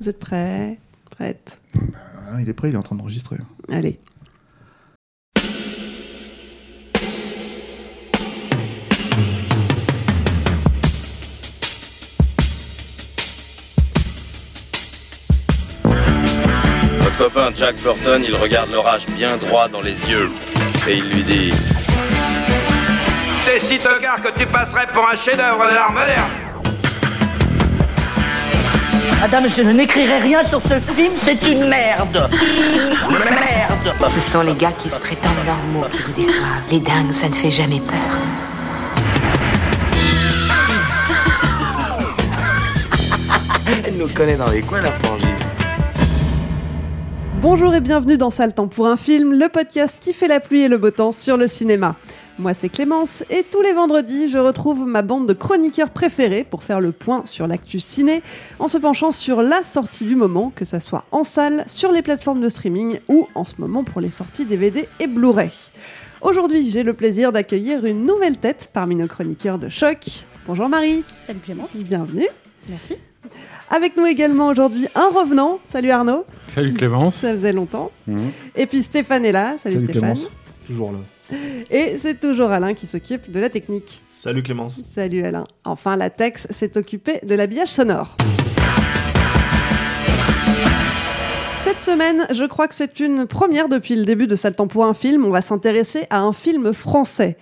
Vous êtes prêts Prête Ah, il est prêt, il est en train d'enregistrer. Allez. Votre copain Jack Burton, il regarde l'orage bien droit dans les yeux. Et il lui dit T'es si tocard que tu passerais pour un chef-d'œuvre de l'art moderne. Madame, je n'écrirai rien sur ce film, c'est une merde Merde Ce sont les gars qui se prétendent normaux qui vous déçoivent. Les dingues, ça ne fait jamais peur. Elle nous connaît dans les coins, la frangine. Bonjour et bienvenue dans Sale Temps pour un film, le podcast qui fait la pluie et le beau temps sur le cinéma. Moi c'est Clémence et tous les vendredis je retrouve ma bande de chroniqueurs préférés pour faire le point sur l'actu ciné en se penchant sur la sortie du moment, que ça soit en salle, sur les plateformes de streaming ou en ce moment pour les sorties DVD et Blu-ray. Aujourd'hui j'ai le plaisir d'accueillir une nouvelle tête parmi nos chroniqueurs de choc. Bonjour Marie, Salut Clémence. bienvenue. Merci. Avec nous également aujourd'hui un revenant. Salut Arnaud, Salut Clémence. ça faisait longtemps. Mhm. Et puis Stéphane est là. Salut, Salut Stéphane. Clémence, toujours là. Et c'est toujours Alain qui s'occupe de la technique. Salut Clémence. Salut Alain. Enfin, la Tex s'est occupée de l'habillage sonore. Cette semaine, je crois que c'est une première depuis le début de Temps pour un film. On va s'intéresser à un film français.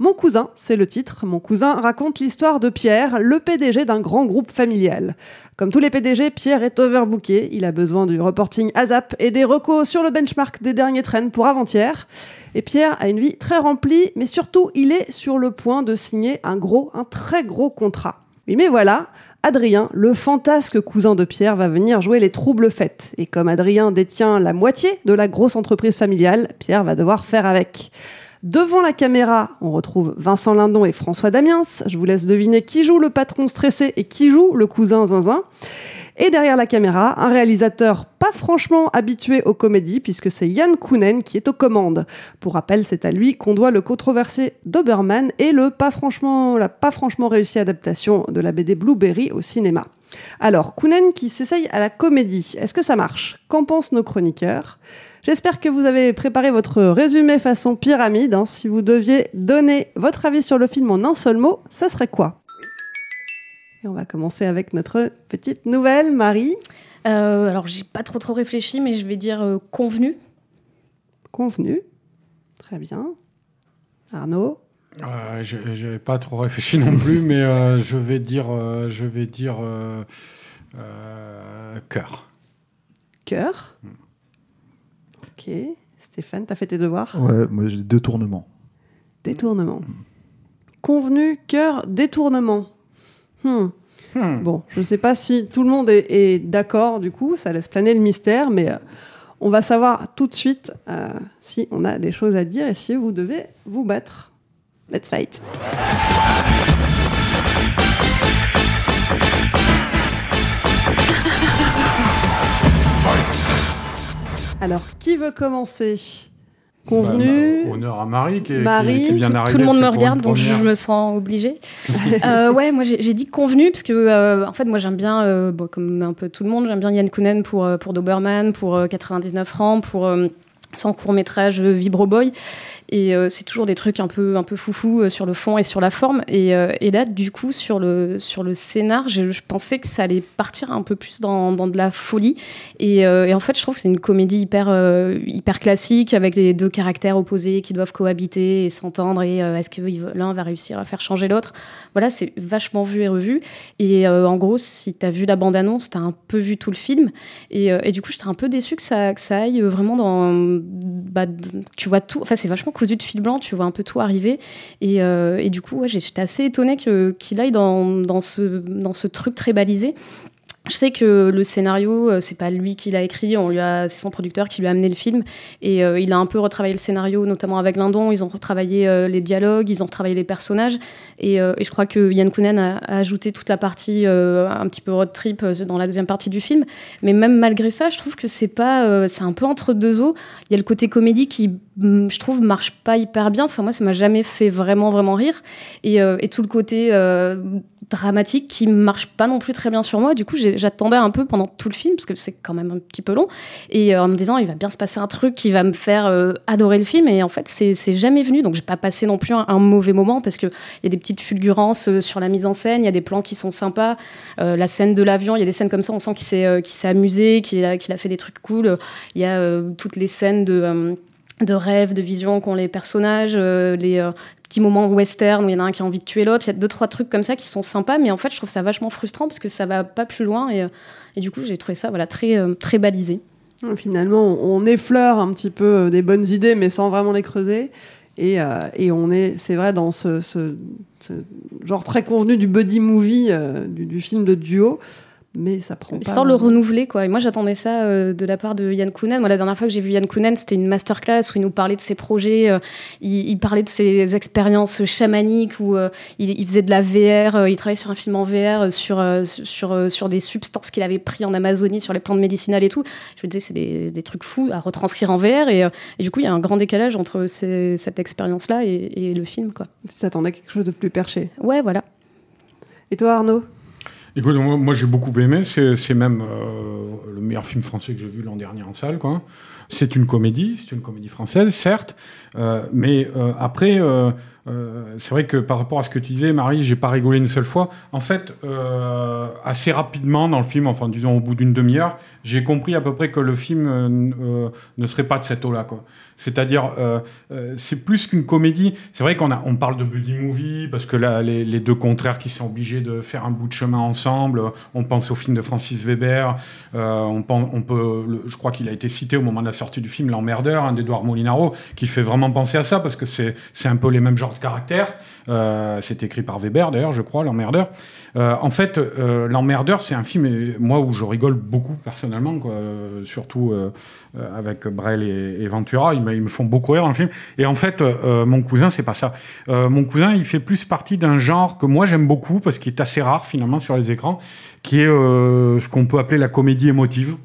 Mon cousin, c'est le titre. Mon cousin raconte l'histoire de Pierre, le PDG d'un grand groupe familial. Comme tous les PDG, Pierre est overbooké. Il a besoin du reporting ASAP et des recos sur le benchmark des derniers trends pour avant-hier. Et Pierre a une vie très remplie, mais surtout, il est sur le point de signer un gros, un très gros contrat. Oui, mais voilà, Adrien, le fantasque cousin de Pierre, va venir jouer les troubles fêtes. Et comme Adrien détient la moitié de la grosse entreprise familiale, Pierre va devoir faire avec. Devant la caméra, on retrouve Vincent Lindon et François Damiens. Je vous laisse deviner qui joue le patron stressé et qui joue le cousin zinzin. Et derrière la caméra, un réalisateur pas franchement habitué aux comédies, puisque c'est Yann Kounen qui est aux commandes. Pour rappel, c'est à lui qu'on doit le controversé Doberman et la pas franchement réussie adaptation de la BD Blueberry au cinéma. Alors, Kounen qui s'essaye à la comédie, est-ce que ça marche? Qu'en pensent nos chroniqueurs? J'espère que vous avez préparé votre résumé façon pyramide. hein. Si vous deviez donner votre avis sur le film en un seul mot, ça serait quoi? Et on va commencer avec notre petite nouvelle, Marie. Euh, alors, j'ai pas trop trop réfléchi, mais je vais dire euh, convenu. Convenu. Très bien. Arnaud? Euh, je n'avais pas trop réfléchi non plus, mais euh, je vais dire, euh, je vais dire euh, euh, cœur. Cœur? Ok. Stéphane, t'as fait tes devoirs? Ouais, moi j'ai deux tournements. Détournement. Convenu, cœur, détournement. Hmm. Hmm. Bon, je ne sais pas si tout le monde est, est d'accord du coup, ça laisse planer le mystère, mais euh, on va savoir tout de suite euh, si on a des choses à dire et si vous devez vous battre. Let's fight. Alors, qui veut commencer? Convenu Bah, honneur à Marie qui, est- qui- Marie. qui vient Tout, d'arriver. tout le monde me regarde, donc je me sens obligée. Euh, ouais, moi j'ai dit convenu, parce que euh, en fait, moi j'aime bien, euh, bon, comme un peu tout le monde, j'aime bien Yann Kounen pour, pour Doberman, pour euh, 99 francs, pour euh, son court-métrage euh, Vibro Boy. Et euh, c'est toujours des trucs un peu, un peu foufou euh, sur le fond et sur la forme. Et, euh, et là, du coup, sur le, sur le scénar, je, je pensais que ça allait partir un peu plus dans, dans de la folie. Et, en fait, je trouve que c'est une comédie hyper, hyper classique avec les deux caractères opposés qui doivent cohabiter et s'entendre. Et est-ce que l'un va réussir à faire changer l'autre? Voilà, c'est vachement vu et revu. Et en gros, si tu as vu la bande-annonce, tu as un peu vu tout le film. Et, du coup, j'étais un peu déçue que ça, que ça aille vraiment dans, bah, tu vois tout. Enfin, c'est vachement cousu de fil blanc. Tu vois un peu tout arriver. Et, euh, et du coup, j'étais assez étonnée qu'il aille dans, dans, ce, dans ce truc très balisé. Je sais que le scénario, euh, c'est pas lui qui l'a écrit, on lui a, c'est son producteur qui lui a amené le film, et euh, il a un peu retravaillé le scénario, notamment avec Lindon. Ils ont retravaillé les dialogues, ils ont retravaillé les personnages, et, et je crois que Yann Kounen a, a ajouté toute la partie un petit peu road trip dans la deuxième partie du film. Mais même malgré ça, je trouve que c'est pas, c'est un peu entre deux eaux. Il y a le côté comédie qui, je trouve, marche pas hyper bien. Enfin moi, ça m'a jamais fait vraiment vraiment rire, et, euh, et tout le côté euh, dramatique qui marche pas non plus très bien sur moi. Du coup, j'attendais un peu pendant tout le film, parce que c'est quand même un petit peu long, et euh, en me disant, il va bien se passer un truc qui va me faire adorer le film. Et en fait, c'est jamais venu. Donc, j'ai pas passé non plus un, mauvais moment, parce qu'il y a des petites fulgurances sur la mise en scène, il y a des plans qui sont sympas. La scène de l'avion, il y a des scènes comme ça, on sent qu'il s'est s'est amusé, qu'il a, qu'il a fait des trucs cool. Il y a toutes les scènes de. De rêves, de visions qu'ont les personnages, euh, les euh, petits moments western où il y en a un qui a envie de tuer l'autre. Il y a deux, trois trucs comme ça qui sont sympas, mais en fait, je trouve ça vachement frustrant parce que ça va pas plus loin et, euh, et du coup, j'ai trouvé ça voilà, très, très balisé. Finalement, on effleure un petit peu des bonnes idées, mais sans vraiment les creuser. Et, et on est, c'est vrai, dans ce, genre très convenu du buddy movie, du film de duo, mais ça prend pas. Sans le renouveler, quoi. Et moi, j'attendais ça euh, de la part de Yann Kounen. Moi, la dernière fois que j'ai vu Yann Kounen, c'était une masterclass où il nous parlait de ses projets, euh, il, il parlait de ses expériences chamaniques, où euh, il, il faisait de la VR, il travaillait sur un film en VR, sur, sur, sur des substances qu'il avait pris en Amazonie, sur les plantes médicinales et tout. Je me disais, c'est des, des trucs fous à retranscrire en VR. Et, et du coup, il y a un grand décalage entre ces- cette expérience-là et, et le film, quoi. Tu t'attendais à quelque chose de plus perché. Ouais, voilà. Et toi, Arnaud? Écoute, moi, j'ai beaucoup aimé. C'est c'est même euh, le meilleur film français que j'ai vu l'an dernier en salle. quoi. C'est une comédie, c'est une comédie française, certes, euh, mais euh, après, euh, c'est vrai que par rapport à ce que tu disais, Marie, j'ai pas rigolé une seule fois. En fait, assez rapidement dans le film, enfin disons au bout d'une demi-heure, j'ai compris à peu près que le film ne serait pas de cette eau-là. C'est-à-dire, c'est plus qu'une comédie. C'est vrai qu'on on parle de buddy movie parce que là, les, deux contraires qui sont obligés de faire un bout de chemin ensemble. On pense au film de Francis Weber. On, pense, on peut, je crois qu'il a été cité au moment de la sortie du film L'Emmerdeur, un d'Edouard Molinaro, qui fait vraiment penser à ça parce que c'est, un peu les mêmes genres de caractères. Euh, c'est écrit par Weber d'ailleurs, je crois, L'Emmerdeur. Euh, en fait, euh, L'Emmerdeur, c'est un film, moi, où je rigole beaucoup personnellement, surtout avec Brel et, Ventura. Ils me, font beaucoup rire dans le film. Et en fait, mon cousin, c'est pas ça. Mon cousin, il fait plus partie d'un genre que moi j'aime beaucoup parce qu'il est assez rare finalement sur les écrans, qui est ce qu'on peut appeler la comédie émotive.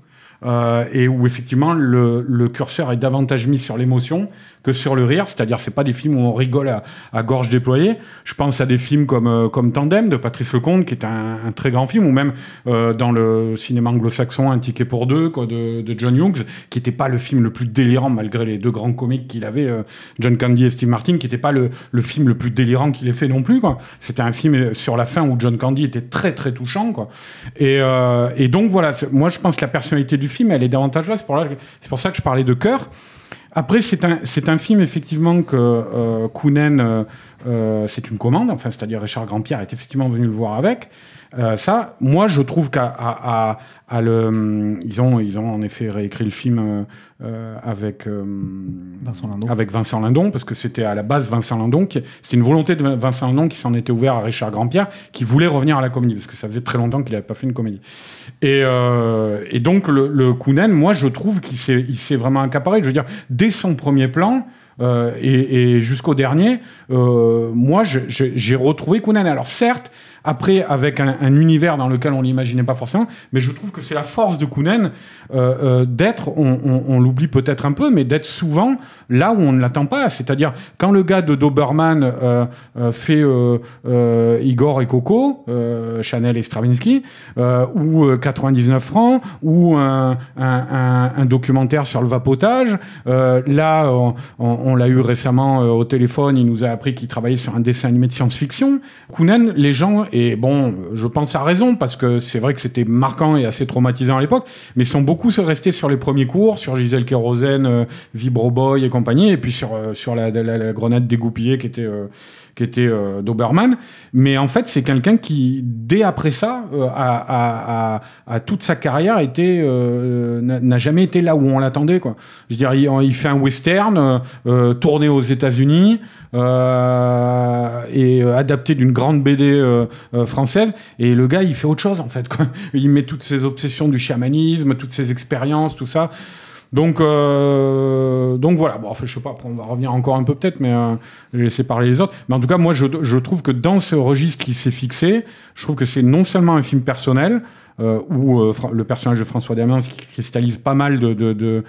Euh, et où effectivement le, curseur est davantage mis sur l'émotion que sur le rire, c'est-à-dire c'est pas des films où on rigole à, gorge déployée. Je pense à des films comme euh, comme Tandem de Patrice Lecomte, qui est un, très grand film, ou même euh, dans le cinéma anglo-saxon Un ticket pour deux de, John Hughes, qui n'était pas le film le plus délirant malgré les deux grands comiques qu'il avait, John Candy et Steve Martin, qui n'était pas le, le film le plus délirant qu'il ait fait non plus. C'était un film sur la fin où John Candy était très très touchant. Et, donc voilà, moi je pense que la personnalité du film, elle est davantage là. C'est pour, ça que je parlais de cœur. Après, c'est un, film effectivement que euh, euh, euh, c'est une commande, enfin, c'est-à-dire Richard Grandpierre est effectivement venu le voir avec. Euh, ça, moi, je trouve qu'à à, à- à le, ils ont, ils ont en effet réécrit le film euh, euh, avec euh, Vincent Lindon. avec Vincent Lindon, parce que c'était à la base Vincent Lindon, qui, c'était une volonté de Vincent Lindon qui s'en était ouvert à Richard Grandpierre, qui voulait revenir à la comédie, parce que ça faisait très longtemps qu'il n'avait pas fait une comédie. Et, et donc le, le Kounen, moi je trouve qu'il s'est, il s'est vraiment accaparé. Je veux dire, dès son premier plan. et, et jusqu'au dernier, moi j'ai retrouvé Kounen. Alors certes, après avec un, un univers dans lequel on l'imaginait pas forcément, mais je trouve que c'est la force de Kounen euh, euh, d'être, on, l'oublie peut-être un peu, mais d'être souvent là où on ne l'attend pas. C'est-à-dire quand le gars de Doberman euh, fait Igor et Coco, Chanel et Stravinsky, ou euh, 99 francs, ou un, documentaire sur le vapotage. Là, on, on- l'a eu récemment au téléphone, il nous a appris qu'il travaillait sur un dessin animé de science-fiction. Kounen, les gens, et bon, je pense à raison, parce que c'est vrai que c'était marquant et assez traumatisant à l'époque, mais sont beaucoup restés sur les premiers cours, sur Gisèle Kérosène, euh, Vibro Boy et compagnie, et puis sur, euh, sur la, la- la grenade dégoupillée qui était, euh, qui était euh, Doberman. Mais en fait, c'est quelqu'un qui, dès après ça, euh, a, toute sa carrière été euh, n'a n'a jamais été là où on l'attendait. Quoi. Je dirais, il, il fait un western euh, euh, tourné aux États-Unis euh, et euh, adapté d'une grande BD euh, euh, française. Et le gars, il fait autre chose en fait. Quoi. Il met toutes ses obsessions du chamanisme, toutes ses expériences, tout ça. Donc, euh, donc voilà. Bon, enfin, je sais pas. On va revenir encore un peu peut-être, mais euh, je vais laisser parler les autres. Mais en tout cas, moi, je, je trouve que dans ce registre qui s'est fixé, je trouve que c'est non seulement un film personnel. Euh, où euh, le personnage de François Damiens qui cristallise pas mal de, de,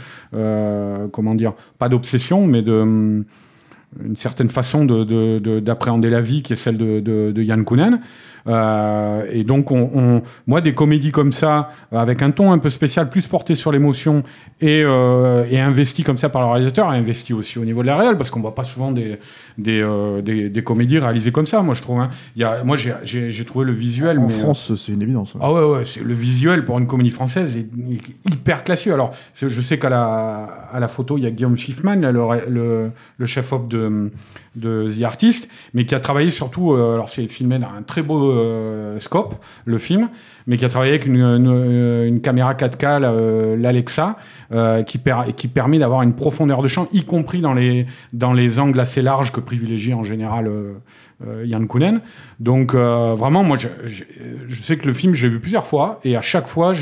comment dire, pas d'obsession, mais de une certaine façon de- de- de- d'appréhender la vie qui est celle de Yann Kounen. Euh, et donc, on, on- moi, des comédies comme ça, euh, avec un ton un peu spécial, plus porté sur l'émotion et, euh, et investi comme ça par le réalisateur, investi aussi au niveau de la réelle, parce qu'on voit pas souvent des, des, euh, des, des comédies réalisées comme ça. Moi, je trouve. hein. Il y a, moi, j'ai- trouvé le visuel. En mais, France, c'est une évidence. ouais. ah ouais, ouais, le visuel pour une comédie française est hyper classieux. Alors, je sais qu'à la, à la photo, il y a Guillaume Schiffman, le, ré- le, le chef-op de, de The Artist, mais qui a travaillé surtout, alors c'est filmé dans un très beau euh, scope, le film, mais qui a travaillé avec une, caméra 4K, la- euh, l'Alexa, euh, qui, per- qui permet d'avoir une profondeur de champ, y compris dans les, angles assez larges que privilégie en général Yann Kounen. Donc vraiment, moi, je sais que le film, j'ai vu plusieurs fois, et à chaque fois,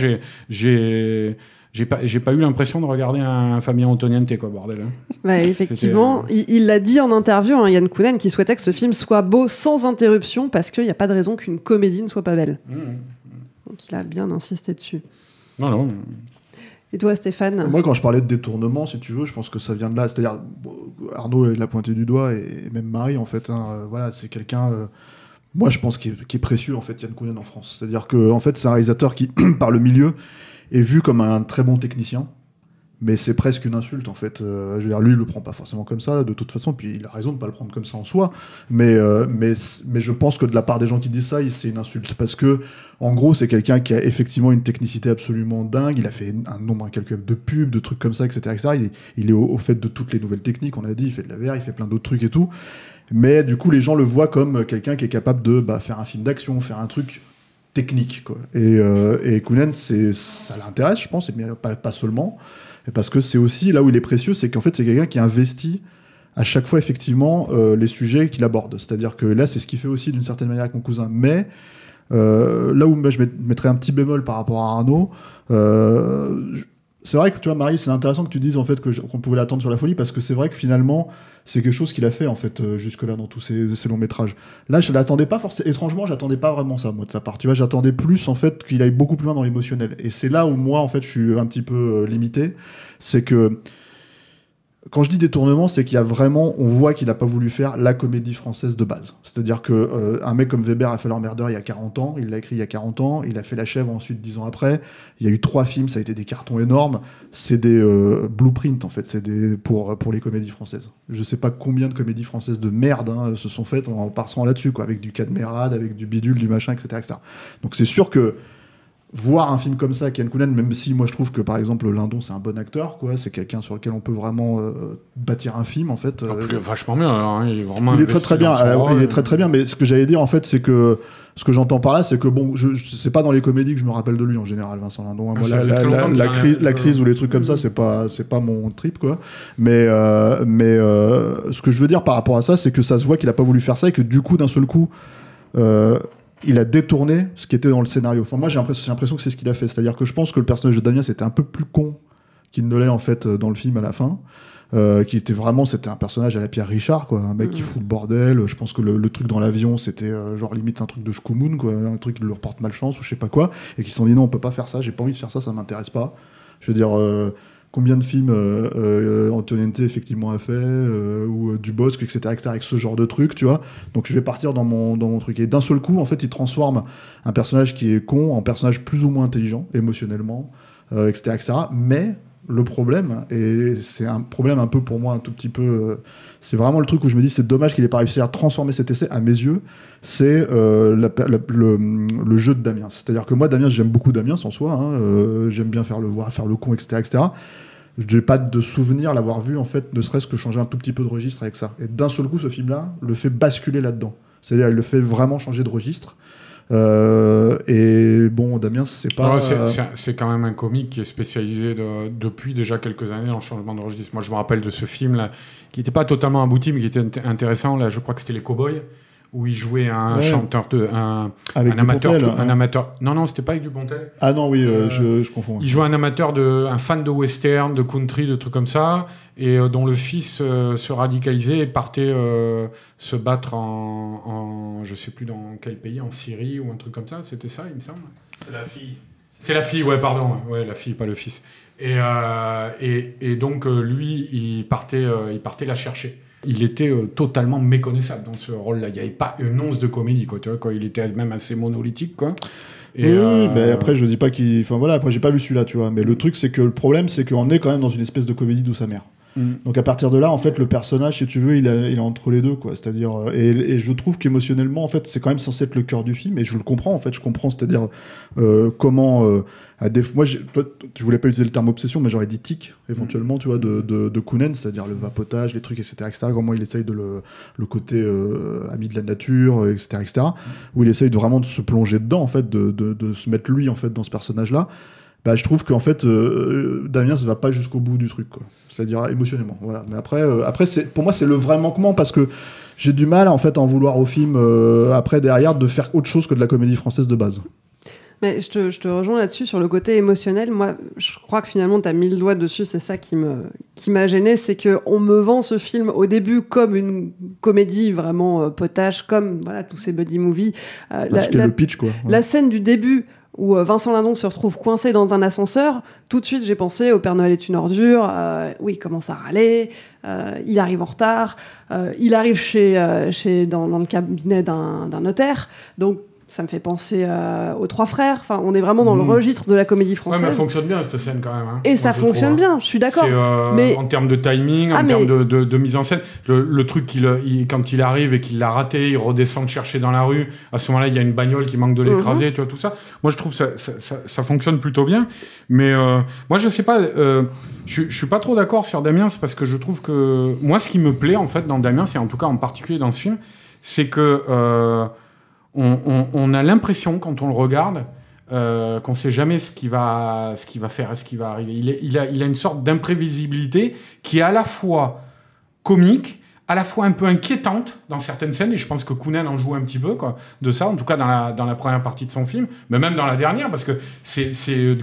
j'ai j'ai pas j'ai pas eu l'impression de regarder un Fabien Antoniente quoi bordel. hein. Ouais, effectivement, il il l'a dit en interview, hein, Yann Kounen, qui souhaitait que ce film soit beau sans interruption parce qu'il n'y a pas de raison qu'une comédie ne soit pas belle. Donc il a bien insisté dessus. Non non. Et toi, Stéphane? Moi, quand je parlais de détournement, si tu veux, je pense que ça vient de là. C'est-à-dire, Arnaud l'a pointé du doigt, et même Marie, en fait. hein, euh, voilà, c'est quelqu'un. euh, moi, je pense qu'il est, qui est précieux, en fait, Yann Kounen en France. C'est-à-dire que, en fait, c'est un réalisateur qui, par le milieu, est vu comme un très bon technicien. Mais c'est presque une insulte, en fait. Euh, je veux dire, lui, il le prend pas forcément comme ça, de toute façon, puis il a raison de pas le prendre comme ça en soi. Mais, euh, mais, mais je pense que de la part des gens qui disent ça, c'est une insulte. Parce que, en gros, c'est quelqu'un qui a effectivement une technicité absolument dingue. Il a fait un nombre incalculable de pubs, de trucs comme ça, etc. etc. Il, est, il est au, au fait de toutes les nouvelles techniques, on a dit. Il fait de la VR, il fait plein d'autres trucs et tout. Mais du coup, les gens le voient comme quelqu'un qui est capable de bah, faire un film d'action, faire un truc technique. Quoi. Et, euh, et ça l'intéresse, je pense, et pas, pas seulement. Parce que c'est aussi là où il est précieux, c'est qu'en fait, c'est quelqu'un qui investit à chaque fois, effectivement, euh, les sujets qu'il aborde. C'est-à-dire que là, c'est ce qu'il fait aussi d'une certaine manière avec mon cousin. Mais euh, là où je met- mettrais un petit bémol par rapport à Arnaud, euh, c'est vrai que tu vois, Marie, c'est intéressant que tu dises en fait qu'on pouvait l'attendre sur la folie parce que c'est vrai que finalement, c'est quelque chose qu'il a fait en fait euh, jusque-là dans tous ses longs métrages. Là, je l'attendais pas forcément. Étrangement, j'attendais pas vraiment ça moi de sa part. Tu vois, j'attendais plus en fait qu'il aille beaucoup plus loin dans l'émotionnel. Et c'est là où moi en fait je suis un petit peu euh, limité, c'est que quand je dis détournement, c'est qu'il y a vraiment, on voit qu'il n'a pas voulu faire la comédie française de base. C'est-à-dire que euh, un mec comme Weber a fait l'emmerdeur il y a 40 ans, il l'a écrit il y a 40 ans, il a fait La Chèvre ensuite 10 ans après. Il y a eu trois films, ça a été des cartons énormes. C'est des euh, blueprints en fait, c'est des pour pour les comédies françaises. Je sais pas combien de comédies françaises de merde hein, se sont faites en passant là-dessus, quoi, avec du cadmérade, avec du bidule, du machin, etc., etc. Donc c'est sûr que voir un film comme ça, Ken Kounen, même si moi je trouve que par exemple Lindon c'est un bon acteur, quoi, c'est quelqu'un sur lequel on peut vraiment euh, bâtir un film en fait. En euh, plus, vachement bien. hein, il est vraiment. il est très très bien, euh, rôle. il est très très bien. Mais ce que j'allais dire en fait, c'est que ce que j'entends par là, c'est que bon, je, je- c'est pas dans les comédies que je me rappelle de lui en général, Vincent Lindon. hein. Ah, Moi, la, crise, la crise ou les trucs comme ça, c'est pas c'est pas mon trip quoi. Mais euh, mais euh, ce que je veux dire par rapport à ça, c'est que ça se voit qu'il a pas voulu faire ça et que du coup d'un seul coup. euh, il a détourné ce qui était dans le scénario. Enfin, moi, j'ai l'impression, que c'est ce qu'il a fait. C'est-à-dire que je pense que le personnage de Damien, c'était un peu plus con qu'il ne l'est en fait euh, dans le film à la fin. Euh, qui était vraiment, c'était un personnage à la Pierre Richard, quoi, un mec qui fout le bordel. Je pense que le, le truc dans l'avion, c'était euh, genre limite un truc de Shkumun, quoi, un truc qui leur porte malchance ou je sais pas quoi, et qui se sont dit non, on peut pas faire ça, j'ai pas envie de faire ça, ça m'intéresse pas. Je veux dire, euh, combien de films euh, euh, Antoniente effectivement a fait, euh, ou euh, Dubosc, etc., etc., avec ce genre de truc, tu vois. Donc je vais partir dans mon, dans mon truc. Et d'un seul coup, en fait, il transforme un personnage qui est con en personnage plus ou moins intelligent, émotionnellement, euh, etc., etc. Mais le problème, et c'est un problème un peu pour moi un tout petit peu, euh, c'est vraiment le truc où je me dis c'est dommage qu'il ait pas réussi à transformer cet essai à mes yeux, c'est euh, le jeu de Damien. C'est-à-dire que moi, Damien, j'aime beaucoup Damien en soi, hein, euh, j'aime bien faire le voir, faire le con, etc., etc. Je n'ai pas de souvenir l'avoir vu, en fait, ne serait-ce que changer un tout petit peu de registre avec ça. Et d'un seul coup, ce film-là le fait basculer là-dedans. C'est-à-dire, il le fait vraiment changer de registre. Euh, et bon, Damien, c'est pas. Ouais, c'est- quand même un comique qui est spécialisé de- depuis déjà quelques années dans le changement de registre. Moi, je me rappelle de ce film là, qui n'était pas totalement abouti, mais qui était int- intéressant. Là, je crois que c'était Les Cowboys, où il jouait un Ouais. chanteur de un, Avec un amateur, un hein. amateur. Non, non, c'était pas avec Dupontel. Ah non, oui, euh, Euh, je, je confonds. Il jouait un amateur de, un fan de western, de country, de trucs comme ça, et euh, dont le fils euh, se radicalisait et partait euh, se battre en, en, je sais plus dans quel pays, en Syrie ou un truc comme ça. C'était ça, il me semble. C'est la fille. C'est la fille, ouais, pardon, ouais, la fille, pas le fils. Et, euh, et, et donc lui, il partait, euh, il partait la chercher. Il était euh, totalement méconnaissable dans ce rôle-là. Il n'y avait pas une once de comédie, quoi. Tu vois, quoi. Il était même assez monolithique, quoi. Et, oui, euh, mais après, je dis pas qu'il. Enfin voilà, après, j'ai pas vu celui-là, tu vois. Mais le truc, c'est que le problème, c'est qu'on est quand même dans une espèce de comédie d'où sa mère. Mm. Donc à partir de là, en fait, le personnage, si tu veux, il, est entre les deux, quoi. C'est-à-dire, euh, et, et je trouve qu'émotionnellement, en fait, c'est quand même censé être le cœur du film, et je le comprends, en fait, je comprends, c'est-à-dire euh, comment. euh, à des... Moi, toi, tu voulais pas utiliser le terme obsession, mais j'aurais dit tic, éventuellement, tu vois, de, de, de Kounen, c'est-à-dire le vapotage, les trucs, etc., etc. Comment il essaye de le, le côté euh, ami de la nature, etc., etc. Où il essaye de vraiment de se plonger dedans, en fait, de, de, de se mettre lui, en fait, dans ce personnage-là. Bah, je trouve qu'en fait, euh, Damien ne va pas jusqu'au bout du truc. C'est-à-dire émotionnellement. Voilà. Mais après, euh, après pour moi, c'est le vrai manquement parce que j'ai du mal, en fait, à en vouloir au film euh, après derrière de faire autre chose que de la comédie française de base. Mais je te, je te rejoins là-dessus sur le côté émotionnel. Moi, je crois que finalement, tu as mis le doigt dessus. C'est ça qui me qui m'a gêné, c'est que on me vend ce film au début comme une comédie vraiment euh, potache, comme voilà tous ces buddy movies. Euh, Parce que le pitch, quoi. Ouais. la scène du début où euh, Vincent Lindon se retrouve coincé dans un ascenseur, tout de suite j'ai pensé au Père Noël est une ordure, euh, oui, il commence à râler, euh, il arrive en retard, euh, il arrive chez, chez, dans, le cabinet d'un notaire, ça me fait penser euh, aux trois frères, enfin on est vraiment dans le Mhm. registre de la comédie Ouais, française. mais elle fonctionne bien cette scène quand même. hein. Et ça fonctionne hein. bien, je suis d'accord. Euh, mais En termes de timing, en Ah, mais- termes de, de- de mise en scène, le, le truc qu'il, il- quand il arrive et qu'il l'a raté, il redescend chercher dans la rue. À ce moment-là, il y a une bagnole qui manque de l'écraser, Mhm. tu vois, tout ça. Moi, je trouve ça, ça, ça, ça fonctionne plutôt bien. Mais euh, moi, je sais pas, euh, je, je suis pas trop d'accord sur Damien, c'est parce que je trouve que moi, ce qui me plaît en fait dans Damien, c'est en tout cas en particulier dans ce film, c'est que on, a l'impression quand on le regarde euh, qu'on sait jamais ce qu'il va, faire, ce qui va arriver. Il, a, une sorte d'imprévisibilité qui est à la fois comique, à la fois un peu inquiétante dans certaines scènes, et je pense que Kounen en joue un petit peu de ça, en tout cas dans la, dans la première partie de son film, mais même dans la dernière, parce que c'est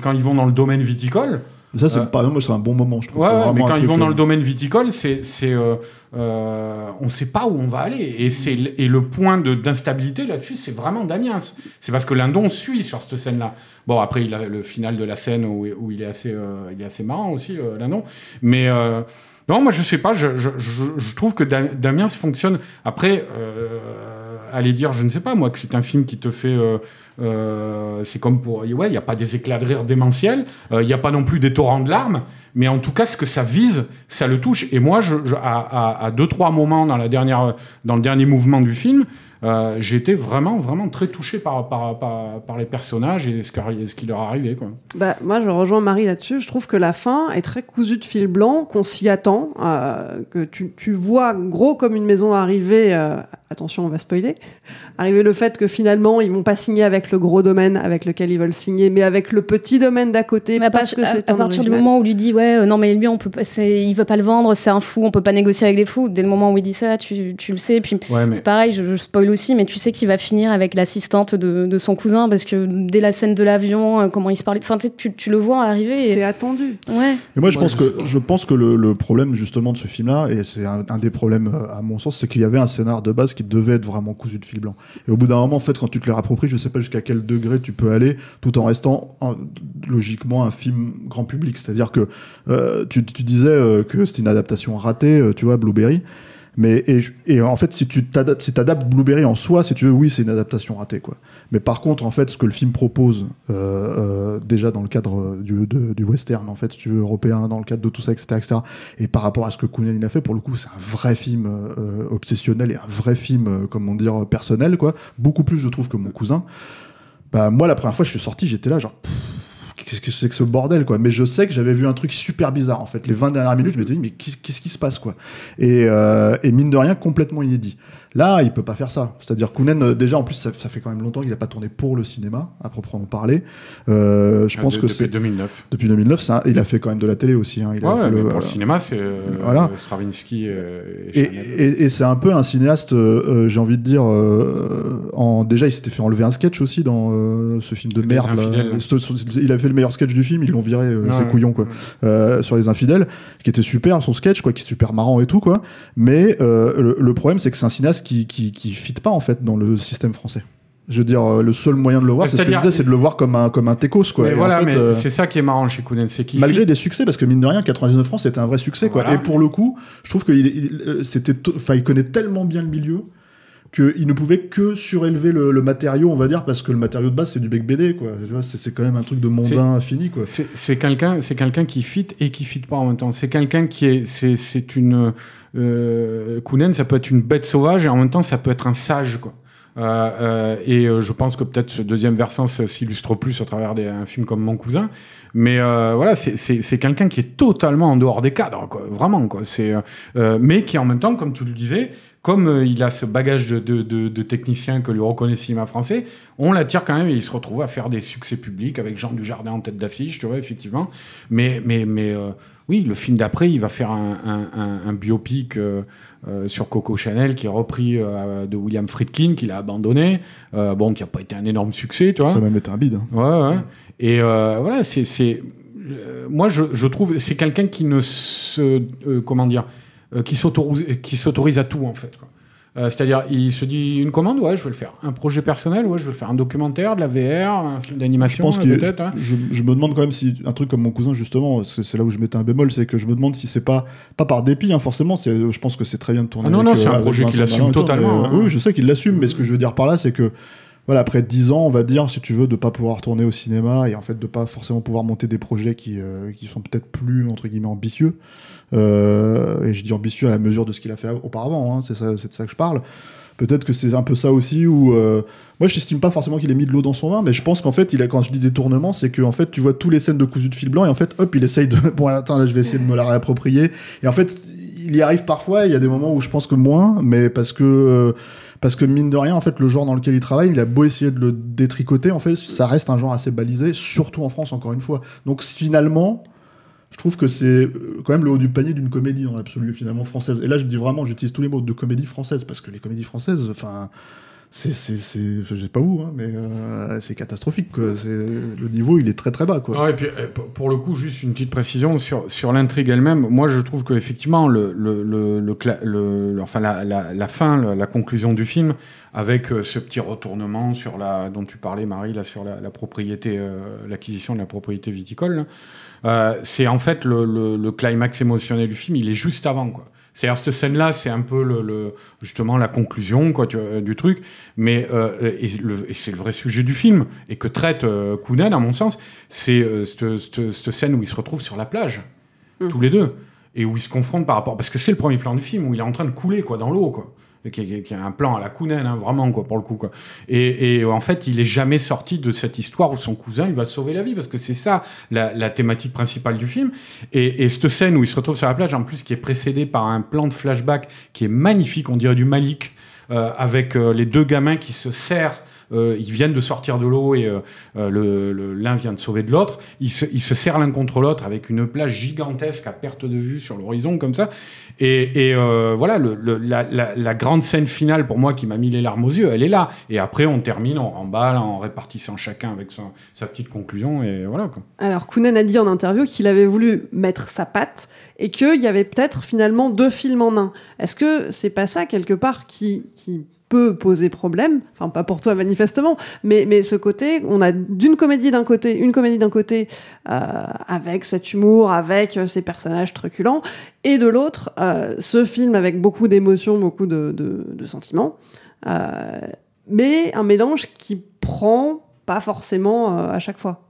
quand ils vont dans le domaine viticole, Ça, c'est, Euh, par exemple, c'est un bon moment, je trouve. Ouais, mais quand ils vont dans euh, le domaine viticole, c'est, c'est, euh, euh, on ne sait pas où on va aller. Et, c'est, et le point de, d'instabilité là-dessus, c'est vraiment Damiens. C'est parce que Lindon suit sur cette scène-là. Bon, après, il a le final de la scène où, où il, est assez, euh, il est assez marrant aussi, Lindon. Mais non, moi, je sais pas. Je, je, je, je trouve que Da- Damiens fonctionne. Après, aller dire, je ne sais pas, moi, que c'est un film qui te fait. euh, euh, c'est comme pour. Ouais, il n'y a pas des éclats de rire démentiels. euh, Il n'y a pas non plus des torrents de larmes. Mais en tout cas, ce que ça vise, ça le touche. Et moi, je, je- à, à- à deux, trois moments dans, la dernière, dans le dernier mouvement du film, euh, été vraiment, vraiment très touché par, par, par, par les personnages et ce, qui- ce qui leur arrivait. Quoi. Bah, moi, je rejoins Marie là-dessus. Je trouve que la fin est très cousue de fil blanc, qu'on s'y attend, euh, que tu, tu vois gros comme une maison arriver. euh, attention, on va spoiler. Arriver le fait que finalement, ils vont pas signer avec le gros domaine avec lequel ils veulent signer, mais avec le petit domaine d'à côté, Mais à, parce que à- c'est à un partir du moment où lui dit ouais euh, non mais lui on peut pas, c'est- il veut pas le vendre c'est un fou on peut pas négocier avec les fous dès le moment où il dit ça tu, tu le sais puis Ouais, mais- c'est pareil je, je spoil aussi mais tu sais qu'il va finir avec l'assistante de, de son cousin parce que dès la scène de l'avion euh, comment il se parlait enfin tu, le vois arriver C'est et... attendu. ouais Et moi, je Ouais, pense je que je pense que le, le problème justement de ce film-là, et c'est un, un des problèmes euh, à mon sens, c'est qu'il y avait un scénar de base qui devait être vraiment cousu de fil blanc. Et au bout d'un moment, en fait, quand tu te le rappropries, je sais pas jusqu'à quel degré tu peux aller, tout en restant en- logiquement un film grand public. C'est-à-dire que euh, tu, disais euh, que c'était une adaptation ratée, euh, tu vois, Blueberry. Mais et, en fait, si tu t'adaptes, Blueberry en soi, si tu veux, oui, c'est une adaptation ratée, quoi. Mais par contre, en fait, ce que le film propose, déjà dans le cadre du, de- du western, en fait, si tu veux, européen, dans le cadre de tout ça, etc., etc., et par rapport à ce que Kounen a fait, pour le coup, c'est un vrai film obsessionnel et un vrai film, comment dire, personnel, quoi. Beaucoup plus, je trouve, que mon cousin. Bah, moi, la première fois, je suis sorti, j'étais là, genre. Qu'est-ce que c'est que ce bordel, quoi. Mais je sais que j'avais vu un truc super bizarre, en fait. Les 20 dernières minutes, je m'étais dit, mais qu'est-ce qui se passe, quoi. Et, euh, et mine de rien, complètement inédit. Là, il peut pas faire ça. C'est-à-dire Kounen, euh, déjà, en plus, ça, ça fait quand même longtemps qu'il a pas tourné pour le cinéma, à proprement parler. Euh, je Ah, pense de- que depuis c'est 2009. depuis 2009. ça, il a fait quand même de la télé aussi. hein. Il a Ouais, fait mais le- pour le cinéma, c'est euh, Voilà. Stravinsky et, Et, et- et c'est un peu un cinéaste, euh, euh, j'ai envie de dire. euh, en, déjà, il s'était fait enlever un sketch aussi dans euh, ce film de merde. il a fait le meilleur sketch du film, ils l'ont viré, euh, Ouais, c'est couillon quoi. ouais. Euh, sur les infidèles, qui était super son sketch, quoi, qui est super marrant et tout quoi. Mais euh, le, le problème, c'est que c'est un cinéaste qui, qui qui fit pas en fait dans le système français. Je veux dire, euh, le seul moyen de le voir, Mais c'est ce que je disais, c'est de le voir comme un comme un techos quoi. Mais Et en voilà, fait, mais euh, c'est ça qui est marrant chez Kounen, c'est qu'il Malgré fit- des succès, parce que mine de rien, 99 francs, c'était un vrai succès, quoi. Et pour le coup, je trouve qu'il il- euh, c'était, to- enfin, il connaît tellement bien le milieu qu'il ne pouvait que surélever le, le matériau, on va dire, parce que le matériau de base, c'est du bec BD, quoi. C'est, quand même un truc de mondain fini, quoi. C'est quelqu'un, quelqu'un qui fit et qui fit pas en même temps. C'est quelqu'un qui est, c'est, une euh, Kounen, ça peut être une bête sauvage et en même temps ça peut être un sage, quoi. Euh, euh, et euh, je pense que peut-être ce deuxième versant s'illustre plus à travers un film comme Mon cousin. Mais euh, voilà, c'est- quelqu'un qui est totalement en dehors des cadres. Vraiment, quoi. Euh, mais qui en même temps, comme tu le disais, comme euh, il a ce bagage de, technicien que lui reconnaît le cinéma français, on l'attire quand même et il se retrouve à faire des succès publics avec Jean Dujardin en tête d'affiche, tu vois, effectivement. Mais, mais, mais euh, oui, le film d'après, il va faire un, un, un, un biopic euh, euh, sur Coco Chanel qui est repris euh, de William Friedkin, qu'il a abandonné, bon, qui n'a pas été un énorme succès, tu vois. Ça a même été un bide. hein. Ouais, ouais. Et voilà, c'est. moi, je, je trouve. C'est quelqu'un qui ne se. comment dire Qui s'autorise qui s'autorise à tout, en fait. quoi. Euh, C'est-à-dire, il se dit une commande, ouais, je vais le faire. Un projet personnel, ouais, je vais le faire. Un documentaire, de la VR, un film d'animation, euh, peut-être. hein. je, je me demande quand même si un truc comme mon cousin justement, c'est là où je mettais un bémol, c'est que je me demande si c'est pas pas par dépit, hein, forcément. Je pense que c'est très bien de tourner. Ah non, avec, non, euh, c'est un avec projet qu'il assume tout, totalement, mais, hein. euh, Oui, je sais qu'il l'assume, mais ce que je veux dire par là, c'est que voilà, après 10 ans, on va dire, si tu veux, de pas pouvoir tourner au cinéma et en fait de pas forcément pouvoir monter des projets qui, euh, qui sont peut-être plus entre guillemets ambitieux. Euh, et je dis ambitieux à la mesure de ce qu'il a fait auparavant. hein, c'est de ça que je parle. Peut-être que c'est un peu ça aussi où euh, moi je n'estime pas forcément qu'il ait mis de l'eau dans son vin, mais je pense qu'en fait il a quand je dis détournement, c'est que fait tu vois tous les scènes de cousu de fil blanc et en fait hop il essaye de bon attends là je vais essayer de me la réapproprier et en fait il y arrive parfois. Il y a des moments où je pense que moins, mais parce que parce que mine de rien en fait le genre dans lequel il travaille, il a beau essayer de le détricoter, en fait ça reste un genre assez balisé, surtout en France encore une fois. Donc finalement je trouve que c'est euh, quand même le haut du panier d'une comédie dans l'absolu finalement française. Et là, je dis vraiment, j'utilise tous les mots de comédie française parce que les comédies françaises, enfin, c'est, je sais pas où, hein, mais euh, c'est catastrophique. Quoi. Le niveau, il est très très bas. Quoi. Ouais, et puis, euh, pour- le coup, juste une petite précision sur, sur l'intrigue elle-même. Moi, je trouve qu'effectivement, le, le, le, le, enfin, la, la, fin, la, conclusion du film, avec euh, ce petit retournement sur la, dont tu parlais, Marie, là, sur la, propriété, euh, l'acquisition de la propriété viticole, c'est en fait le climax émotionnel du film, il est juste avant, quoi. C'est-à-dire cette scène-là, c'est un peu le, le- justement la conclusion quoi, tu vois, du truc, mais euh, et, c'est le vrai sujet du film. Et que traite euh, Kounen, à mon sens, c'est euh, cette, cette- cette scène où ils se retrouvent sur la plage, tous les deux, et où ils se confrontent par rapport, parce que c'est le premier plan du film où il est en train de couler quoi dans l'eau quoi. Qui, qui- qui a un plan à la Kounen, hein, vraiment, quoi, pour le coup. Quoi. Et, et en fait, il est jamais sorti de cette histoire où son cousin lui va sauver la vie, parce que c'est ça la, la thématique principale du film. Et, et cette scène où il se retrouve sur la plage, en plus, qui est précédée par un plan de flashback qui est magnifique, on dirait du Malik, euh, avec euh, les deux gamins qui se serrent. Euh, ils viennent de sortir de l'eau et euh, euh, l'un vient de sauver de l'autre. Ils se, ils se serrent l'un contre l'autre avec une plage gigantesque à perte de vue sur l'horizon comme ça. Et, et, euh, voilà, le, le- la, la- grande scène finale pour moi qui m'a mis les larmes aux yeux, elle est là. Et après, on termine, on remballe en répartissant chacun avec sa petite conclusion. Et voilà. Quoi. Alors, Kounen a dit en interview qu'il avait voulu mettre sa patte et qu'il y avait peut-être finalement deux films en un. Est-ce que c'est pas ça, quelque part, qui, qui peut poser problème Enfin, pas pour toi, manifestement, mais, mais ce côté, on a d'une comédie d'un côté, une comédie d'un côté, euh, avec cet humour, avec euh, ces personnages truculents, et de l'autre, euh, ce film avec beaucoup d'émotions, beaucoup de, de- de sentiments, euh, mais un mélange qui prend pas forcément euh, à chaque fois.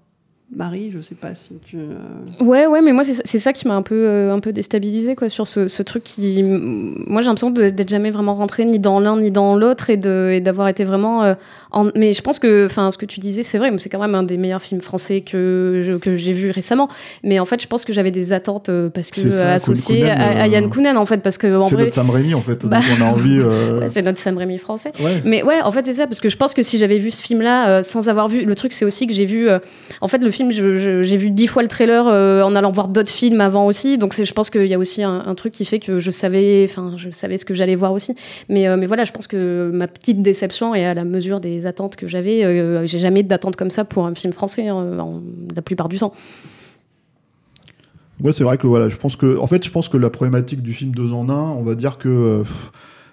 Marie, je sais pas si tu. euh, Ouais, ouais, mais moi, c'est c'est ça qui m'a un peu, euh, un peu déstabilisé, quoi, sur ce, ce truc qui. Moi, j'ai l'impression d'être jamais vraiment rentré ni dans l'un ni dans l'autre et de- et d'avoir été vraiment euh, En- mais je pense que, enfin, ce que tu disais, c'est vrai, mais c'est quand même un des meilleurs films français que je- que j'ai vu récemment. Mais en fait, je pense que j'avais des attentes euh, parce que C'est ça, associées Kounen, à, à Yann Kounen, en fait, parce que en C'est vrai, notre Sam Raimi en fait, Bah, on a envie. euh, Ouais, c'est notre Sam Raimi français. Ouais. Mais ouais, en fait, c'est ça, parce que je pense que si j'avais vu ce film-là euh, sans avoir vu. Le truc, c'est aussi que j'ai vu. euh, en fait, le film, je- j'ai vu dix fois le trailer euh, en allant voir d'autres films avant aussi. Donc, je pense qu'il y a aussi un, truc qui fait que je savais, enfin, je savais ce que j'allais voir aussi. Mais, euh, mais voilà, je pense que ma petite déception est à la mesure des attentes que j'avais. Euh, j'ai jamais d'attente comme ça pour un film français, hein, la plupart du temps. Ouais, c'est vrai que voilà, je pense que, en fait, je pense que la problématique du film deux en un, on va dire que euh,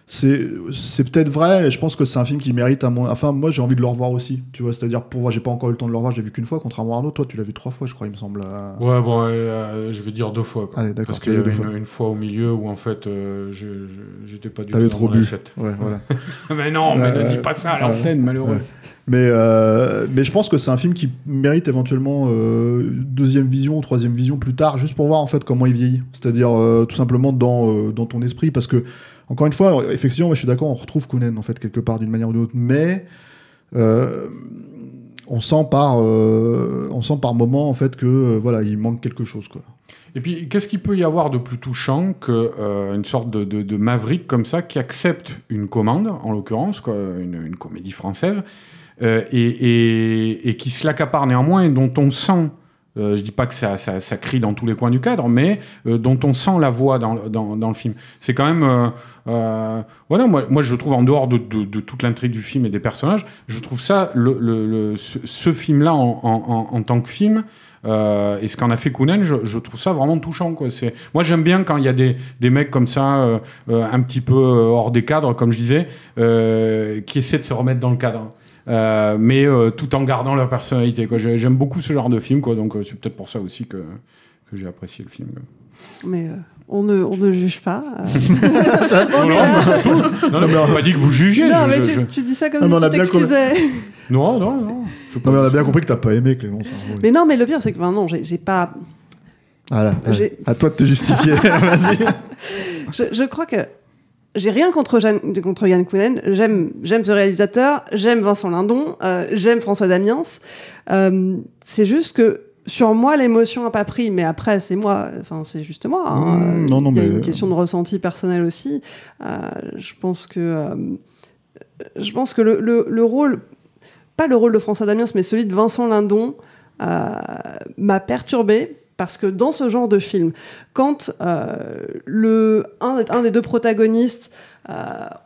c'est c'est peut-être vrai. Et je pense que c'est un film qui mérite à mon, enfin, moi j'ai envie de le revoir aussi. Tu vois, c'est-à-dire pour moi, j'ai pas encore eu le temps de le revoir. J'ai vu qu'une fois, contrairement à Arnaud. Toi, tu l'as vu trois fois, je crois, il me semble. euh. Ouais, bon, euh, je vais dire deux fois. quoi. Allez, d'accord, Parce qu'il y avait une, fois. une fois au milieu où en fait, euh, j'étais pas du tout T'avais trop bu. Ouais, voilà. mais non, mais ne Euh, dis pas ça à l'antenne, malheureux. Ouais. Mais, euh, mais je pense que c'est un film qui mérite éventuellement euh, deuxième vision, troisième vision plus tard, juste pour voir en fait comment il vieillit. C'est-à-dire euh, tout simplement dans, euh, dans ton esprit. Parce que, encore une fois, effectivement, je suis d'accord, on retrouve Kounen en fait quelque part d'une manière ou d'une autre. Mais euh, on sent par, euh, on sent par moment en fait que euh, voilà, il manque quelque chose. Quoi. Et puis, qu'est-ce qu'il peut y avoir de plus touchant que euh, sorte de, maverick comme ça qui accepte une commande, en l'occurrence, une, une comédie française, et, et, qui se l'accapare néanmoins et dont on sent, je dis pas que ça, ça, crie dans tous les coins du cadre, mais euh, dont on sent la voix dans, dans, dans le film. C'est quand même, euh, euh, voilà, moi, moi je trouve en dehors de, de, toute l'intrigue du film et des personnages, je trouve ça, le, le, ce, film-là en, en, en, en tant que film. Euh, et ce qu'en a fait Kounen, je, trouve ça vraiment touchant. Quoi. C'est... Moi, j'aime bien quand il y a des, des mecs comme ça, euh, euh, un petit peu euh, hors des cadres, comme je disais, euh, qui essaient de se remettre dans le cadre. Euh, mais euh, tout en gardant leur personnalité. Quoi. J'aime beaucoup ce genre de film, quoi, donc euh, c'est peut-être pour ça aussi que, que j'ai apprécié le film. Mais euh, on, ne, on ne juge pas. non, On non, non, non, mais on m'a pas dit que vous jugez. Non, je- mais je- tu, je- tu dis ça comme Ah, mais on si a tu t'excusais. Non, non, non. c'est pas Non, mais on a bien compris que t'as pas aimé Clément. ça, oui. Mais non, mais le pire, c'est que enfin, non, j'ai j'ai pas. Voilà, à toi de te justifier. Vas-y. Je, je crois que j'ai rien contre, Jeanne- contre Yann Kounen. J'aime, j'aime ce réalisateur, j'aime Vincent Lindon, euh, j'aime François Damiens. Euh, c'est juste que sur moi, l'émotion n'a pas pris. Mais après, c'est moi. Enfin, c'est juste moi. hein. Mmh, non, non, Il y a mais- une question de ressenti personnel aussi. Euh, je pense que. je pense que le, le- le rôle. Pas le rôle de François Damiens, mais celui de Vincent Lindon m'a perturbé parce que dans ce genre de film, quand euh, le, un, un des deux protagonistes, euh,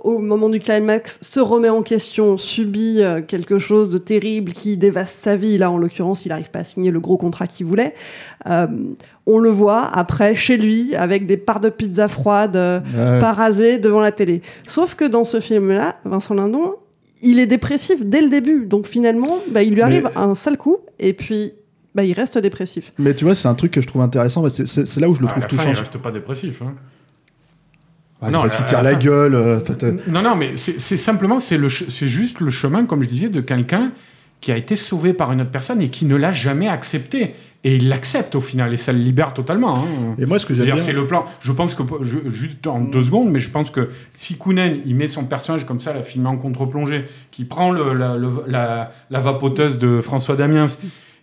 au moment du climax, se remet en question, subit euh, quelque chose de terrible qui dévaste sa vie, là en l'occurrence, il n'arrive pas à signer le gros contrat qu'il voulait, euh, on le voit après chez lui avec des parts de pizza froide euh, Ouais. pas rasées devant la télé. Sauf que dans ce film-là, Vincent Lindon, il est dépressif dès le début. Donc finalement, bah, il lui arrive Mais- un sale coup et puis bah, il reste dépressif. Mais tu vois, c'est un truc que je trouve intéressant. C'est là où je le Ah, à trouve la fin, touchant. il reste pas dépressif. Hein. Ah, Non, parce qu'il tire la la fin- gueule. euh, Non, non, mais c'est simplement, c'est le ch- c'est juste le chemin, comme je disais, de quelqu'un qui a été sauvé par une autre personne et qui ne l'a jamais accepté. Et il l'accepte au final, et ça le libère totalement. hein. Et moi, ce que j'aime dire, bien. C'est le plan. Je pense que, je- juste en deux secondes, mais je pense que si Kounen, il met son personnage comme ça, la filmé en contre-plongée, qui prend le- la, le- la- la vapoteuse de François Damiens,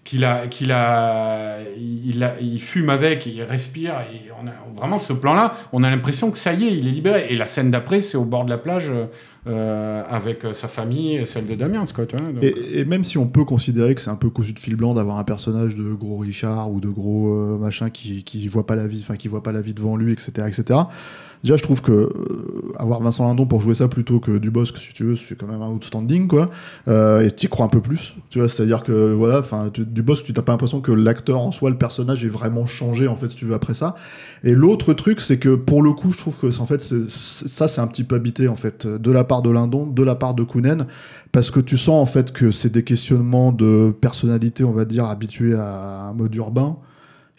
qu'il a, qu'il a, il, a- il fume avec, il respire, et on a vraiment ce plan-là, on a l'impression que ça y est, il est libéré. Et la scène d'après, c'est au bord de la plage euh, avec euh, sa famille, celle de vois, donc- Et, et même si on peut considérer que c'est un peu cousu de fil blanc d'avoir un personnage de gros Richard ou de gros euh, machin qui, qui voit pas la vie, enfin qui voit pas la vie devant lui, etc., etc. Déjà, je trouve que euh, avoir Vincent Lindon pour jouer ça plutôt que Dubosc, si tu veux, c'est quand même un outstanding, quoi. Euh, et tu y crois un peu plus, tu vois. C'est-à-dire que voilà, enfin, Dubosc, tu t'as pas l'impression que l'acteur en soi, le personnage, est vraiment changé en fait, si tu veux, après ça. Et l'autre truc, c'est que pour le coup, je trouve que en fait, ça, c'est un petit peu habité en fait, de la part de Lindon, de la part de Kounen, parce que tu sens en fait que c'est des questionnements de personnalité, on va dire, habitués à un mode urbain,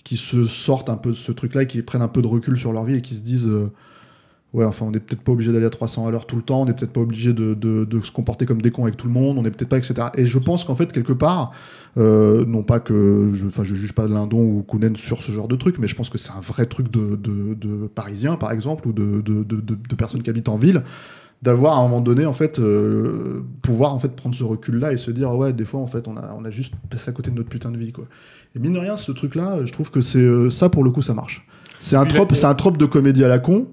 qui se sortent un peu de ce truc-là et qui prennent un peu de recul sur leur vie et qui se disent. euh, Ouais, enfin, on n'est peut-être pas obligé d'aller à 300 à l'heure tout le temps, on n'est peut-être pas obligé de, se comporter comme des cons avec tout le monde, on n'est peut-être pas, etc. Et je pense qu'en fait, quelque part, euh, non pas que je, enfin, je juge pas Lindon ou Kounen sur ce genre de truc, mais je pense que c'est un vrai truc de, de, Parisiens, par exemple, ou de personnes qui habitent en ville, d'avoir à un moment donné en fait euh, pouvoir en fait prendre ce recul là et se dire ouais des fois en fait on a on a juste passé à côté de notre putain de vie quoi et mine de rien ce truc là je trouve que c'est euh, ça pour le coup ça marche c'est un trope c'est un trope de comédie à la con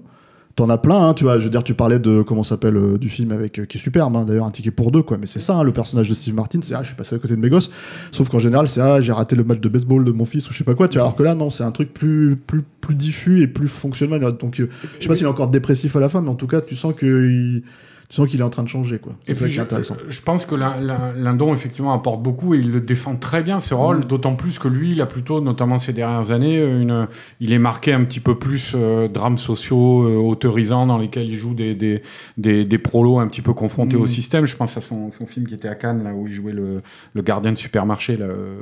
T'en as plein, hein, tu vois. Je veux dire, tu parlais de comment s'appelle euh, du film avec euh, qui est superbe, hein, d'ailleurs, un ticket pour deux, quoi. Mais c'est ça, hein, le personnage de Steve Martin, c'est ah, je suis passé à côté de mes gosses. Sauf qu'en général, c'est ah, j'ai raté le match de baseball de mon fils ou je sais pas quoi. Tu vois, alors que là, non, c'est un truc plus plus plus diffus et plus fonctionnel. Donc, euh, je sais pas s'il est encore dépressif à la fin, mais en tout cas, tu sens que il- tu sens qu'il est en train de changer, quoi. C'est ça puis qui je, est intéressant. je pense que Lin- Lin- Lindon effectivement apporte beaucoup et il le défend très bien ce rôle, Mm. d'autant plus que lui, il a plutôt, notamment ces dernières années, une, il est marqué un petit peu plus euh, drames sociaux, euh, autorisants, dans lesquels il joue des, des, des, des prolos un petit peu confrontés Mm. au système. Je pense à son, son film qui était à Cannes, là où il jouait le, le gardien de supermarché. Là, euh,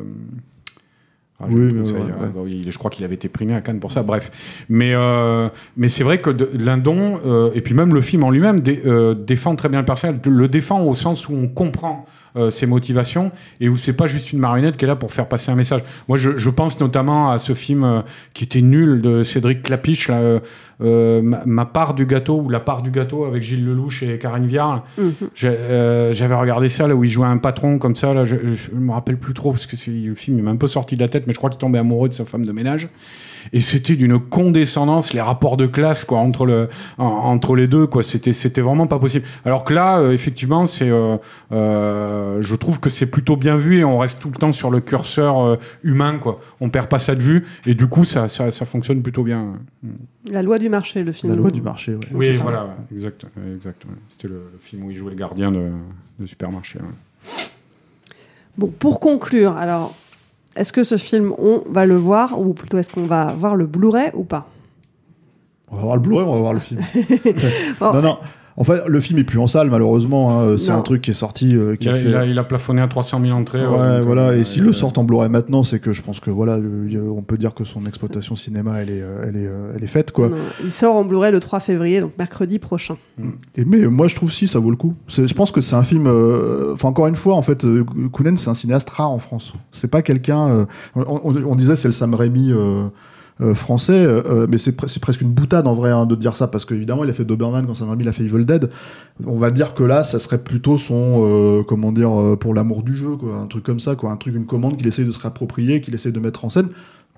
ah, Oui, mais ouais, ouais. bah oui, je crois qu'il avait été primé à Cannes pour ça. Bref, mais euh, mais c'est vrai que de- Lindon euh, et puis même le film en lui-même dé- euh, défend très bien le personnage, le défend au sens où on comprend euh, ses motivations et où c'est pas juste une marionnette qui est là pour faire passer un message. Moi, je, je pense notamment à ce film euh, qui était nul de Cédric Clapiche, là, euh, euh, ma, Ma part du gâteau ou La part du gâteau avec Gilles Lelouch et Karine Viard. J'ai, euh, J'avais regardé ça là où il jouait un patron comme ça. Là, je, je me rappelle plus trop parce que le film il m'a un peu sorti de la tête, mais je crois qu'il tombait amoureux de sa femme de ménage. Et c'était d'une condescendance, les rapports de classe quoi entre le en- entre les deux quoi. C'était c'était vraiment pas possible. Alors que là, euh, effectivement, c'est euh, euh, je trouve que c'est plutôt bien vu et on reste tout le temps sur le curseur euh, humain quoi. On perd pas ça de vue et du coup ça ça, ça fonctionne plutôt bien. La loi du marché, le film. La loi du marché, ouais. Oui, voilà, ouais, exact, exact. ouais. C'était le, le film où il jouait le gardien de, de supermarché. ouais. Bon, pour conclure, alors, est-ce que ce film, on va le voir, ou plutôt est-ce qu'on va voir le Blu-ray ou pas? On va voir le Blu-ray, on va voir le film? Non, non. En fait, le film est plus en salle, malheureusement. hein. C'est un truc qui est sorti. euh, qui Il a, a fait- il a- il a plafonné à 300 000 entrées. Ouais, ouais, donc, voilà. euh, Et s'ils euh, le sortent en Blu-ray maintenant, c'est que je pense que voilà, le- on peut dire que son exploitation cinéma, elle est, euh, elle est, elle est faite, quoi. Non, Il sort en Blu-ray le 3 février, donc mercredi prochain. Et mais moi, je trouve si ça vaut le coup. Je pense que c'est un film. euh, Enfin, encore une fois, en fait, Kounen, c'est un cinéaste rare en France. C'est pas quelqu'un. euh, on, on- on disait c'est le Sam Raimi. Euh, euh, français, euh, mais c'est pre- c'est presque une boutade en vrai hein, de dire ça parce qu'évidemment il a fait Doberman quand Sam Raimi il a fait Evil Dead. On va dire que là ça serait plutôt son euh, comment dire euh, pour l'amour du jeu quoi, un truc comme ça quoi, un truc une commande qu'il essaye de se réapproprier, qu'il essaye de mettre en scène.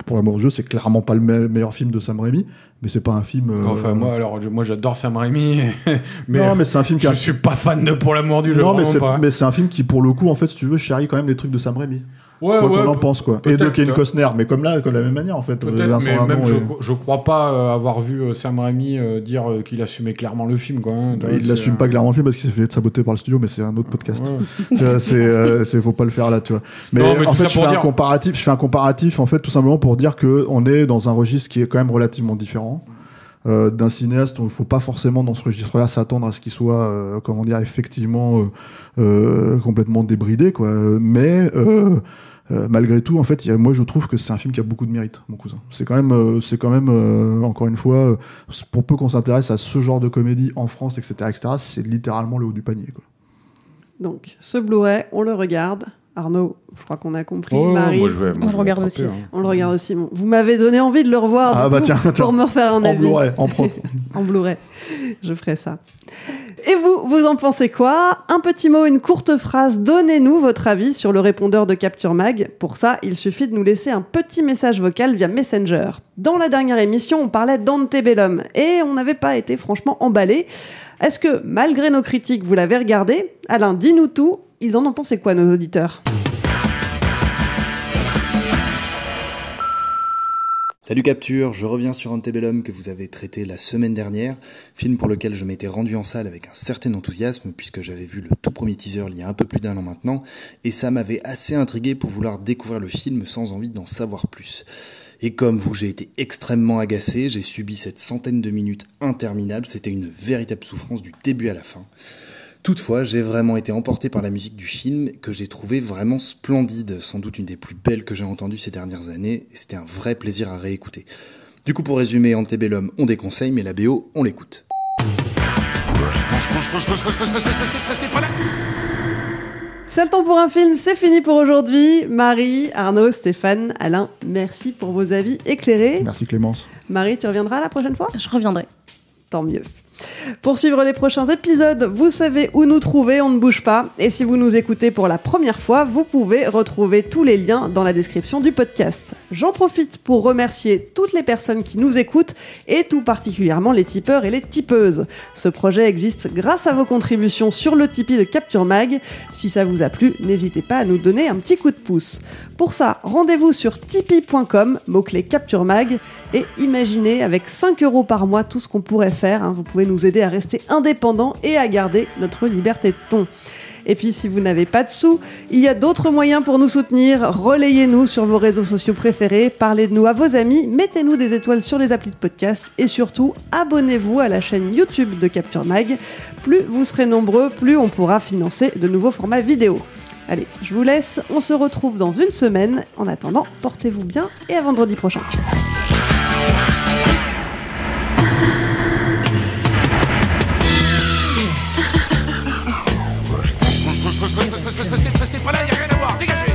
Pour l'amour du jeu, c'est clairement pas le me- meilleur film de Sam Raimi, mais c'est pas un film. euh, Enfin, moi, alors, je- moi, j'adore Sam Raimi, mais, non, mais c'est un film qui je suis pas fan de Pour l'amour du jeu. non, mais c'est, mais c'est un film qui, pour le coup, en fait, si tu veux, chérit quand même les trucs de Sam Raimi. Ouais, quoi ouais, qu'on en pe- pense, quoi. Et de Kevin. Costner, mais comme là, comme de la même manière, en fait. Vincent mais même Lindon je, et- je crois pas euh, avoir vu euh, Sam Raimi euh, dire euh, qu'il assumait clairement le film. Quoi, hein. Bah, il C'est, l'assume euh, pas clairement le film parce qu'il s'est fait saboter par le studio, mais c'est un autre podcast. ouais. Tu vois, c'est, euh, c'est, faut pas le faire là, tu vois. Mais, Non, mais en fait, je fais un comparatif, je fais un comparatif, en fait, tout simplement pour dire que on est dans un registre qui est quand même relativement différent. euh, d'un cinéaste, donc il faut pas forcément dans ce registre-là s'attendre à ce qu'il soit, euh, comment dire, effectivement euh, euh, complètement débridé, quoi. Mais euh, malgré tout, en fait, il y a- moi je trouve que c'est un film qui a beaucoup de mérite, mon cousin. C'est quand même, euh, c'est quand même, euh, encore une fois, euh, pour peu qu'on s'intéresse à ce genre de comédie en France, etc., etc., c'est littéralement le haut du panier, quoi. Donc, ce Blu-ray, on le regarde. Arnaud, je crois qu'on a compris. Oh, Marie, moi, je vais, moi, On je regarde aussi. hein. on le regarde aussi. Bon, vous m'avez donné envie de le revoir Ah bah coup, tiens, tiens. pour me refaire un En avis. Blu-ray, en pro. en Blu-ray. Je ferai ça. Et vous, vous en pensez quoi? Un petit mot, une courte phrase. Donnez-nous votre avis sur le répondeur de Capture Mag. Pour ça, il suffit de nous laisser un petit message vocal via Messenger. Dans la dernière émission, on parlait d'Antebellum et on n'avait pas été franchement emballé. Est-ce que, malgré nos critiques, vous l'avez regardé? Alain, dis-nous tout. Ils en ont pensé quoi, nos auditeurs? Salut Capture, je reviens sur Antebellum que vous avez traité la semaine dernière, film pour lequel je m'étais rendu en salle avec un certain enthousiasme puisque j'avais vu le tout premier teaser il y a un peu plus d'un an maintenant, et ça m'avait assez intrigué pour vouloir découvrir le film sans envie d'en savoir plus. Et comme vous, j'ai été extrêmement agacé, j'ai subi cette centaine de minutes interminables, c'était une véritable souffrance du début à la fin. Toutefois, j'ai vraiment été emporté par la musique du film, que j'ai trouvé vraiment splendide, sans doute une des plus belles que j'ai entendues ces dernières années, et c'était un vrai plaisir à réécouter. Du coup, pour résumer, Antebellum, on déconseille, mais la BO, on l'écoute. C'est le temps pour un film, c'est fini pour aujourd'hui. Marie, Arnaud, Stéphane, Alain, merci pour vos avis éclairés. Merci Clémence. Marie, tu reviendras la prochaine fois? Je reviendrai. Tant mieux. Pour suivre les prochains épisodes, vous savez où nous trouver, on ne bouge pas. Et si vous nous écoutez pour la première fois, vous pouvez retrouver tous les liens dans la description du podcast. J'en profite pour remercier toutes les personnes qui nous écoutent et tout particulièrement les tipeurs et les tipeuses. Ce projet existe grâce à vos contributions sur le Tipeee de Capture Mag. Si ça vous a plu, n'hésitez pas à nous donner un petit coup de pouce. Pour ça, rendez-vous sur tipeee.com, mot-clé Capture Mag, et imaginez avec 5 euros par mois tout ce qu'on pourrait faire. hein. Vous nous aider à rester indépendants et à garder notre liberté de ton. Et puis si vous n'avez pas de sous, il y a d'autres moyens pour nous soutenir. Relayez-nous sur vos réseaux sociaux préférés, parlez de nous à vos amis, mettez-nous des étoiles sur les applis de podcast et surtout abonnez-vous à la chaîne YouTube de Capture Mag. Plus vous serez nombreux, plus on pourra financer de nouveaux formats vidéo. Allez, je vous laisse, on se retrouve dans une semaine. En attendant, portez-vous bien et à vendredi prochain. que c'était pas là, il n'y a rien à voir, dégagez